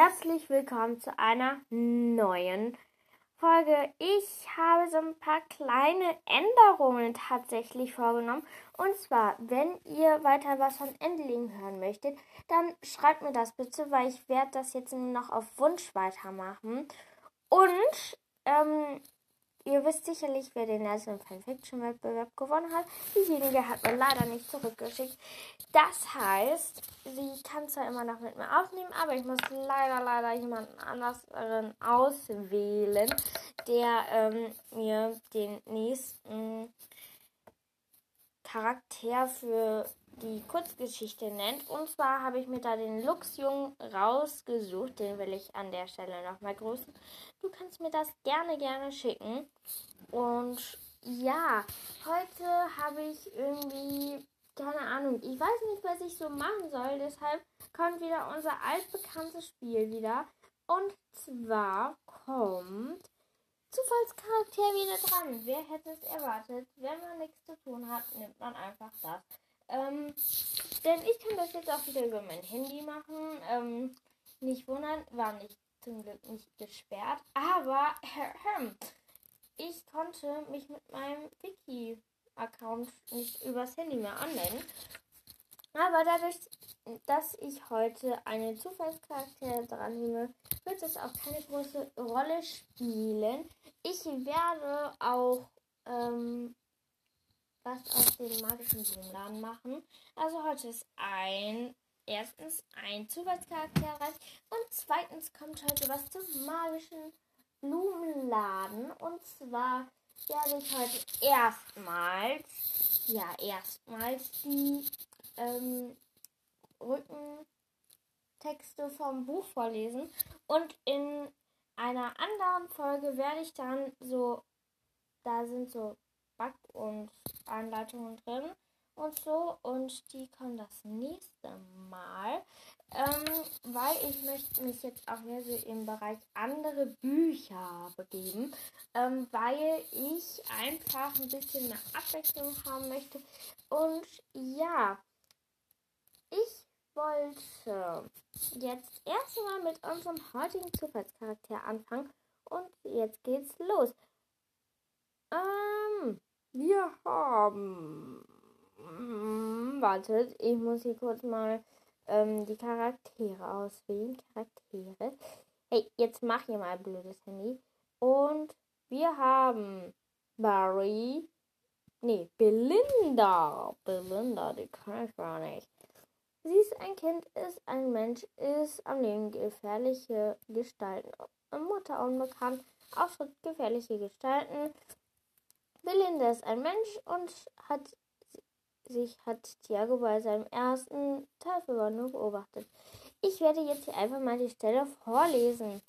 herzlich willkommen zu einer neuen Folge. Ich habe so ein paar kleine Änderungen tatsächlich vorgenommen. Und zwar, wenn ihr weiter was von Endling hören möchtet, dann schreibt mir das bitte, weil ich werde das jetzt noch auf Wunsch weitermachen. Und ähm, Ihr wisst sicherlich, wer den National Fanfiction Wettbewerb gewonnen hat. Diejenige hat mir leider nicht zurückgeschickt. Das heißt, sie kann zwar immer noch mit mir aufnehmen, aber ich muss leider, leider jemanden anderen auswählen, der ähm, mir den nächsten Charakter für die Kurzgeschichte nennt. Und zwar habe ich mir da den Luxjungen rausgesucht. Den will ich an der Stelle nochmal grüßen. Du kannst mir das gerne, gerne schicken. Und ja, heute habe ich irgendwie, keine Ahnung, ich weiß nicht, was ich so machen soll. Deshalb kommt wieder unser altbekanntes Spiel wieder. Und zwar kommt Zufallscharakter wieder dran. Wer hätte es erwartet? Wenn man nichts zu tun hat, nimmt man einfach das. Ähm, denn ich kann das jetzt auch wieder über mein Handy machen. Ähm, nicht wundern, war nicht zum Glück nicht gesperrt. Aber ich konnte mich mit meinem Wiki-Account nicht übers Handy mehr anmelden. Aber dadurch, dass ich heute einen Zufallscharakter dran nehme, wird es auch keine große Rolle spielen. Ich werde auch ähm, was aus dem magischen Blumenladen machen. Also heute ist ein erstens ein Zufallscharakter rein und zweitens kommt heute was zum magischen Blumenladen und zwar werde ich heute erstmals, ja erstmals die ähm, Rückentexte vom Buch vorlesen und in einer anderen Folge werde ich dann so, da sind so Back- und Anleitungen drin und so. Und die kommen das nächste Mal. Ähm, weil ich möchte mich jetzt auch mehr so im Bereich andere Bücher begeben. Ähm, weil ich einfach ein bisschen mehr Abwechslung haben möchte. Und ja, ich wollte jetzt erstmal mit unserem heutigen Zufallscharakter anfangen. Und jetzt geht's los. Ähm, wir haben. Hm, wartet, ich muss hier kurz mal ähm, die Charaktere auswählen. Charaktere. Hey, jetzt mach hier mal ein blödes Handy. Und wir haben Barry. Nee, Belinda. Belinda, die kann ich gar nicht. Sie ist ein Kind, ist ein Mensch, ist am Leben gefährliche Gestalten. Mutter unbekannt, Auftritt gefährliche Gestalten. Belinda ist ein Mensch und hat sich hat Thiago bei seinem ersten Teilverwandlung beobachtet. Ich werde jetzt hier einfach mal die Stelle vorlesen.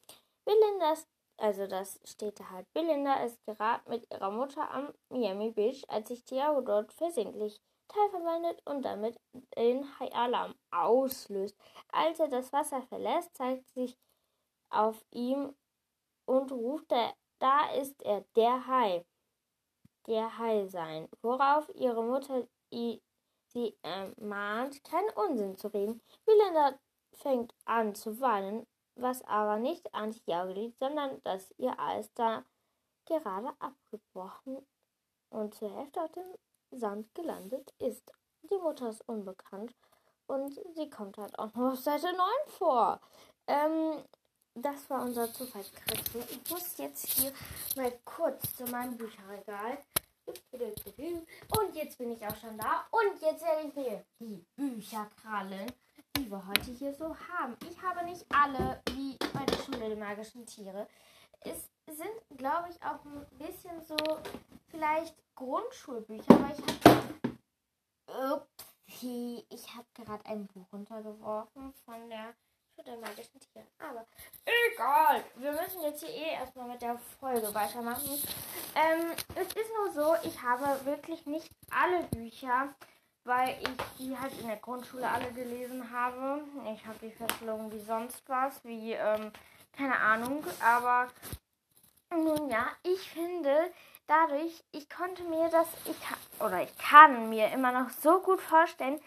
Belinda ist, also das steht da halt, Belinda ist gerade mit ihrer Mutter am Miami Beach, als sich Thiago dort versehentlich teilverwandelt und damit den Hai-Alarm auslöst. Als er das Wasser verlässt, zeigt sich auf ihm und ruft, da ist er, der Hai der Hai sein, worauf ihre Mutter sie ermahnt, keinen Unsinn zu reden. Belinda fängt an zu weinen, was aber nicht an Tiago liegt, sondern dass ihr Eis da gerade abgebrochen und zur Hälfte auf dem Sand gelandet ist. Die Mutter ist unbekannt und sie kommt halt auch noch auf Seite 9 vor. Ähm, das war unser Zufallscharakter. Ich muss jetzt hier mal kurz zu meinem Bücherregal. Und jetzt bin ich auch schon da. Und jetzt werde ich mir die Bücher krallen, die wir heute hier so haben. Ich habe nicht alle wie bei der Schule der magischen Tiere. Es sind, glaube ich, auch ein bisschen so vielleicht Grundschulbücher, aber ich habe. Ich habe gerade ein Buch runtergeworfen von der der magischen Tiere. Aber egal. Wir müssen jetzt hier eh erstmal mit der Folge weitermachen. Ähm, es ist nur so, ich habe wirklich nicht alle Bücher, weil ich die halt in der Grundschule alle gelesen habe. Ich habe die verschlungen wie sonst was, wie, ähm, keine Ahnung. Aber nun ja, ich finde, dadurch, ich konnte mir das, ich oder ich kann mir immer noch so gut vorstellen,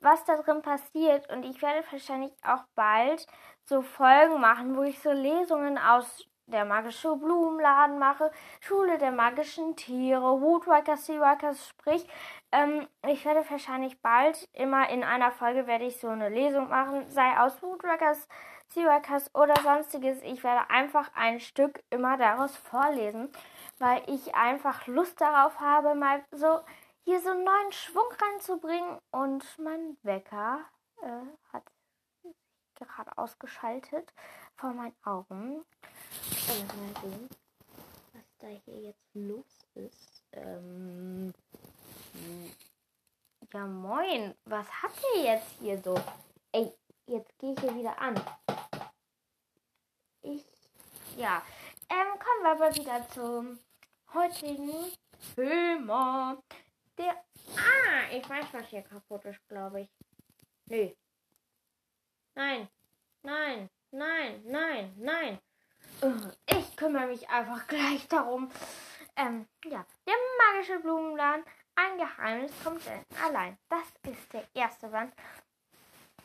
was da drin passiert. Und ich werde wahrscheinlich auch bald so Folgen machen, wo ich so Lesungen aus der magische Blumenladen mache, Schule der magischen Tiere, Woodwalkers, Seawalkers, sprich, ähm, ich werde wahrscheinlich bald immer in einer Folge werde ich so eine Lesung machen, sei aus Woodwalkers, Seawalkers oder sonstiges. Ich werde einfach ein Stück immer daraus vorlesen, weil ich einfach Lust darauf habe, mal so hier so einen neuen Schwung reinzubringen und mein Wecker äh, hat gerade ausgeschaltet vor meinen Augen. Also mal sehen, was da hier jetzt los ist. Ähm, ja, moin. Was habt ihr jetzt hier so? Ey, jetzt gehe ich hier wieder an. Ich, ja. Ähm, kommen wir aber wieder zum heutigen Thema. Der, ah, ich weiß, was hier kaputt ist, glaube ich. Nö. Nein, nein, nein, nein, nein. Ich kümmere mich einfach gleich darum. Ähm, ja, der magische Blumenladen. Ein Geheimnis kommt allein. Das ist der erste Band.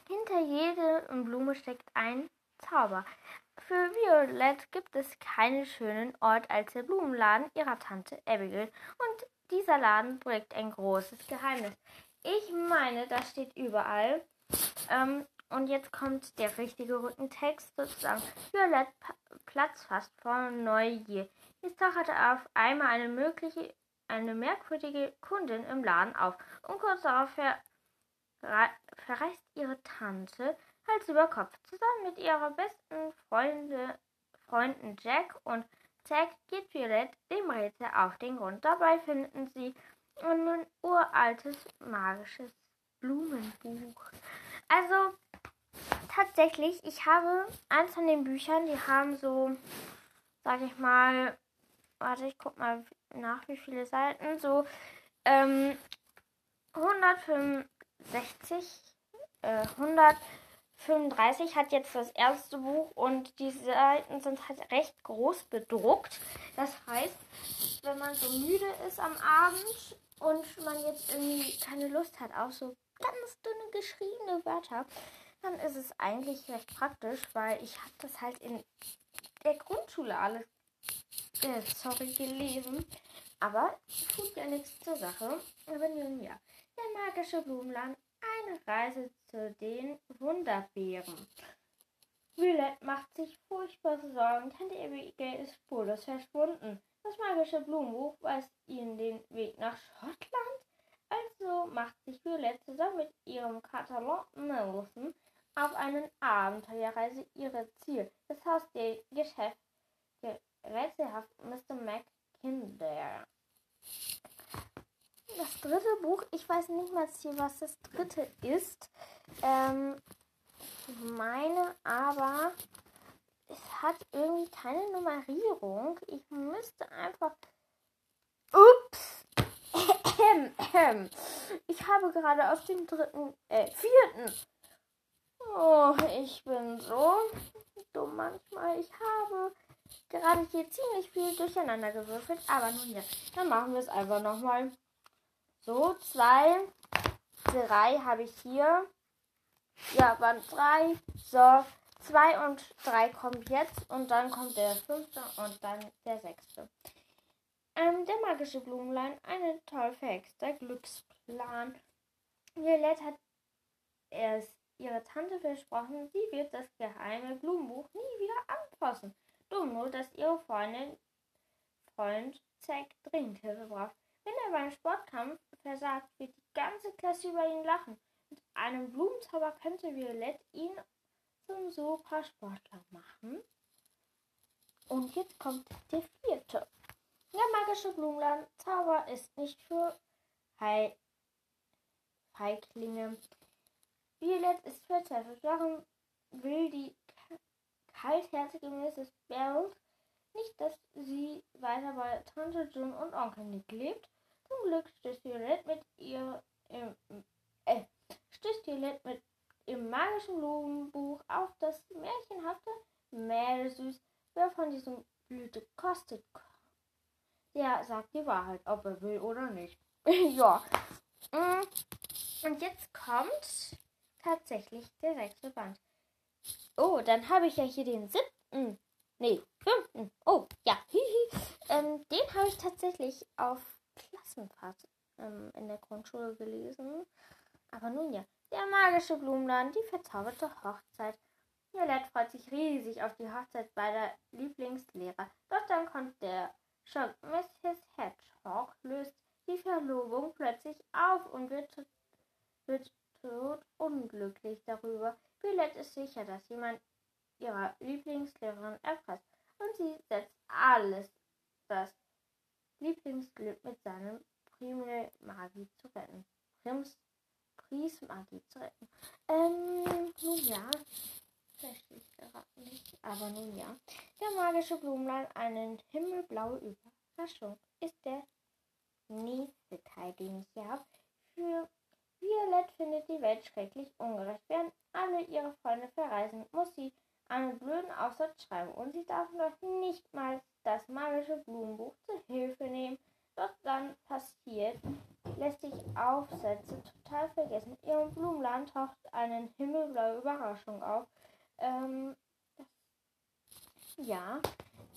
Hinter jeder Blume steckt ein Zauber. Für Violette gibt es keinen schönen Ort als der Blumenladen ihrer Tante Abigail. Und dieser Laden birgt ein großes Geheimnis. Ich meine, das steht überall. Ähm, und jetzt kommt der richtige Rückentext sozusagen. Violette Platz fast vor Neugier. Jetzt tauchte auf einmal eine mögliche, eine merkwürdige Kundin im Laden auf. Und kurz darauf ver, verreist ihre Tante Hals über Kopf. Zusammen mit ihrer besten Freunde, Freunden Jack und Geht Violette dem Rätsel auf den Grund. Dabei finden sie ein uraltes magisches Blumenbuch. Also tatsächlich, ich habe eins von den Büchern, die haben so, sag ich mal, warte, ich guck mal nach, wie viele Seiten, so ähm, 165, äh, 135 hat jetzt das erste Buch und die Seiten sind halt recht groß bedruckt. Das heißt, wenn man so müde ist am Abend und man jetzt irgendwie keine Lust hat auf so ganz dünne geschriebene Wörter, dann ist es eigentlich recht praktisch, weil ich habe das halt in der Grundschule alles, äh, sorry, gelesen. Aber tut ja nichts zur Sache. Aber nun ja, der magische Blumenland, eine Reise zu den Wunderbeeren. Violet macht sich furchtbare Sorgen. Tante Abigail ist spurlos verschwunden. Das magische Blumenbuch weist ihnen den Weg nach Schottland. Also macht sich Violet zusammen mit ihrem Katalon Nelson auf einen Abenteuerreise ihre Ziel. Das Haus der Geschäft rätselhaft Mr. McKinder. Das dritte Buch, ich weiß nicht mal was das dritte ist. Ähm, ich meine aber, es hat irgendwie keine Nummerierung. Ich müsste einfach. Ups! Ich habe gerade auf den dritten, äh, vierten Oh, ich bin so dumm manchmal. Ich habe gerade hier ziemlich viel durcheinander gewürfelt. Aber nun ja, dann machen wir es einfach nochmal. So, zwei, drei habe ich hier. Ja, waren drei. So, zwei und drei kommen jetzt. Und dann kommt der fünfte und dann der sechste. Ähm, der magische Blumenlein, eine toll verhexter Glücksplan. Violette hat erst ihre Tante versprochen, sie wird das geheime Blumenbuch nie wieder anfassen. Dumm nur, dass ihre Freundin Freund Zack dringend Hilfe braucht. Wenn er beim Sportkampf versagt, wird die ganze Klasse über ihn lachen. Mit einem Blumenzauber könnte Violette ihn zum Supersportler machen. Und jetzt kommt der vierte. Der magische Blumenland Zauber ist nicht für Feiglinge. Violet ist verzweifelt. Warum will die kaltherzige Mrs. Bells nicht, dass sie weiter bei Tante June und Onkel Nick lebt? Zum Glück stößt Violet mit ihr im, äh, stößt Violet mit im magischen Blumenbuch auf das märchenhafte Meeresüß, wer von diesem Blüte kostet. Der sagt die Wahrheit, ob er will oder nicht. ja. Mm. Und jetzt kommt tatsächlich der sechste Band. Oh, dann habe ich ja hier den siebten. Nee, fünften. Oh, ja. ähm, den habe ich tatsächlich auf Klassenfahrt ähm, in der Grundschule gelesen. Aber nun ja, der magische Blumenladen, die verzauberte Hochzeit. Violette freut sich riesig auf die Hochzeit beider Lieblingslehrer. Doch dann kommt der Schock. Mrs. Hedgehog löst die Verlobung plötzlich auf und wird, wird tot unglücklich darüber. Violette ist sicher, dass jemand ihrer Lieblingslehrerin erpresst und sie setzt alles, das Lieblingsglück mit seinem Primel Magie zu retten. Prims Prismagie zu retten. Ähm, nun ja, verstehe nicht, aber nun ja. Der magische Blumenlein, eine himmelblaue Überraschung, ist der nächste Teil, den ich hier habe. Für Violette findet die Welt schrecklich ungerecht. Während alle ihre Freunde verreisen, muss sie einen blöden Aufsatz schreiben und sie darf noch nicht mal das magische Blumenbuch zur Hilfe nehmen. Doch dann passiert, lässt sich Aufsätze total vergessen. In ihrem Blumenland taucht eine himmelblaue Überraschung auf. Ähm, ja,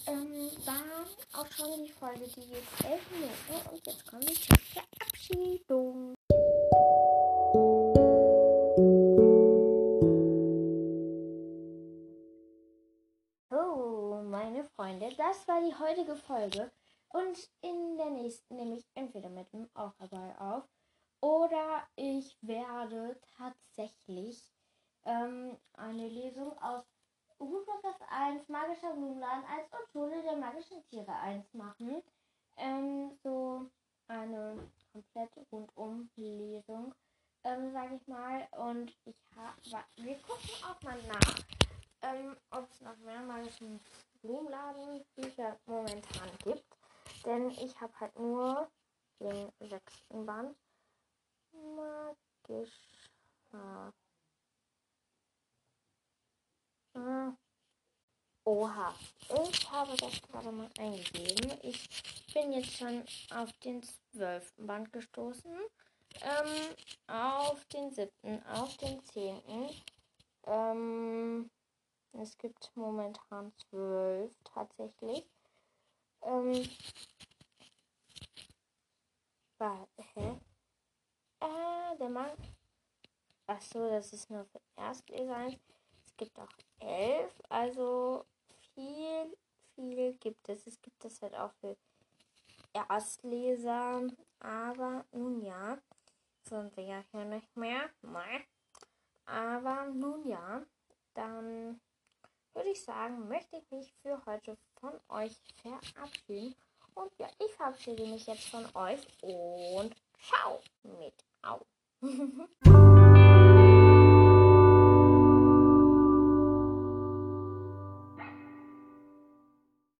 ähm, war auch schon die Folge, die geht elf Minuten und jetzt wir zur Verabschiedung. War die heutige Folge. Und in der nächsten nehme ich entweder mit dem Augerball auf oder ich werde tatsächlich ähm, eine Lesung aus Rudolf 1 Magischer Blumenladen 1 und Schule der magischen Tiere 1 machen. Ähm, so eine komplett rundum Lesung, ähm, sage ich mal. Und ich habe, wir gucken auch mal nach, ähm, ob es noch mehr Blumenladen Bücher momentan gibt. Denn ich habe halt nur den sechsten Band. Magischer. Hm. Oha, ich habe das gerade mal eingegeben. Ich bin jetzt schon auf den zwölften Band gestoßen. Ähm, auf den siebten, auf den zehnten. Es gibt momentan zwölf tatsächlich. Ähm, warte, hä? Äh, der Mann. Achso, das ist nur für Erstleser. Es gibt auch elf, also viel, viel gibt es. Es gibt das halt auch für Erstleser. Aber nun ja, sind wir ja hier nicht mehr. Aber nun ja, dann würde ich sagen, möchte ich mich für heute von euch verabschieden. Und ja, ich verabschiede mich jetzt von euch und ciao mit Au.